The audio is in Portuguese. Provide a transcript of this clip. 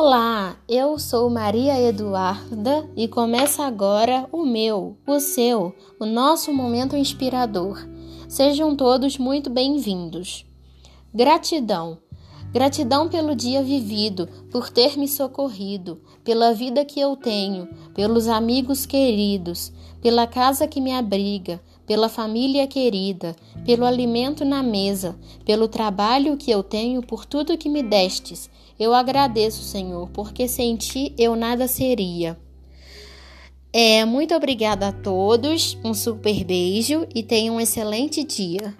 Olá, eu sou Maria Eduarda e começa agora o meu, o seu, o nosso momento inspirador. Sejam todos muito bem-vindos. Gratidão. Gratidão pelo dia vivido, por ter me socorrido, pela vida que eu tenho, pelos amigos queridos, pela casa que me abriga, pela família querida, pelo alimento na mesa, pelo trabalho que eu tenho, por tudo que me destes. Eu agradeço, Senhor, porque sem ti eu nada seria. É, muito obrigada a todos, um super beijo e tenham um excelente dia.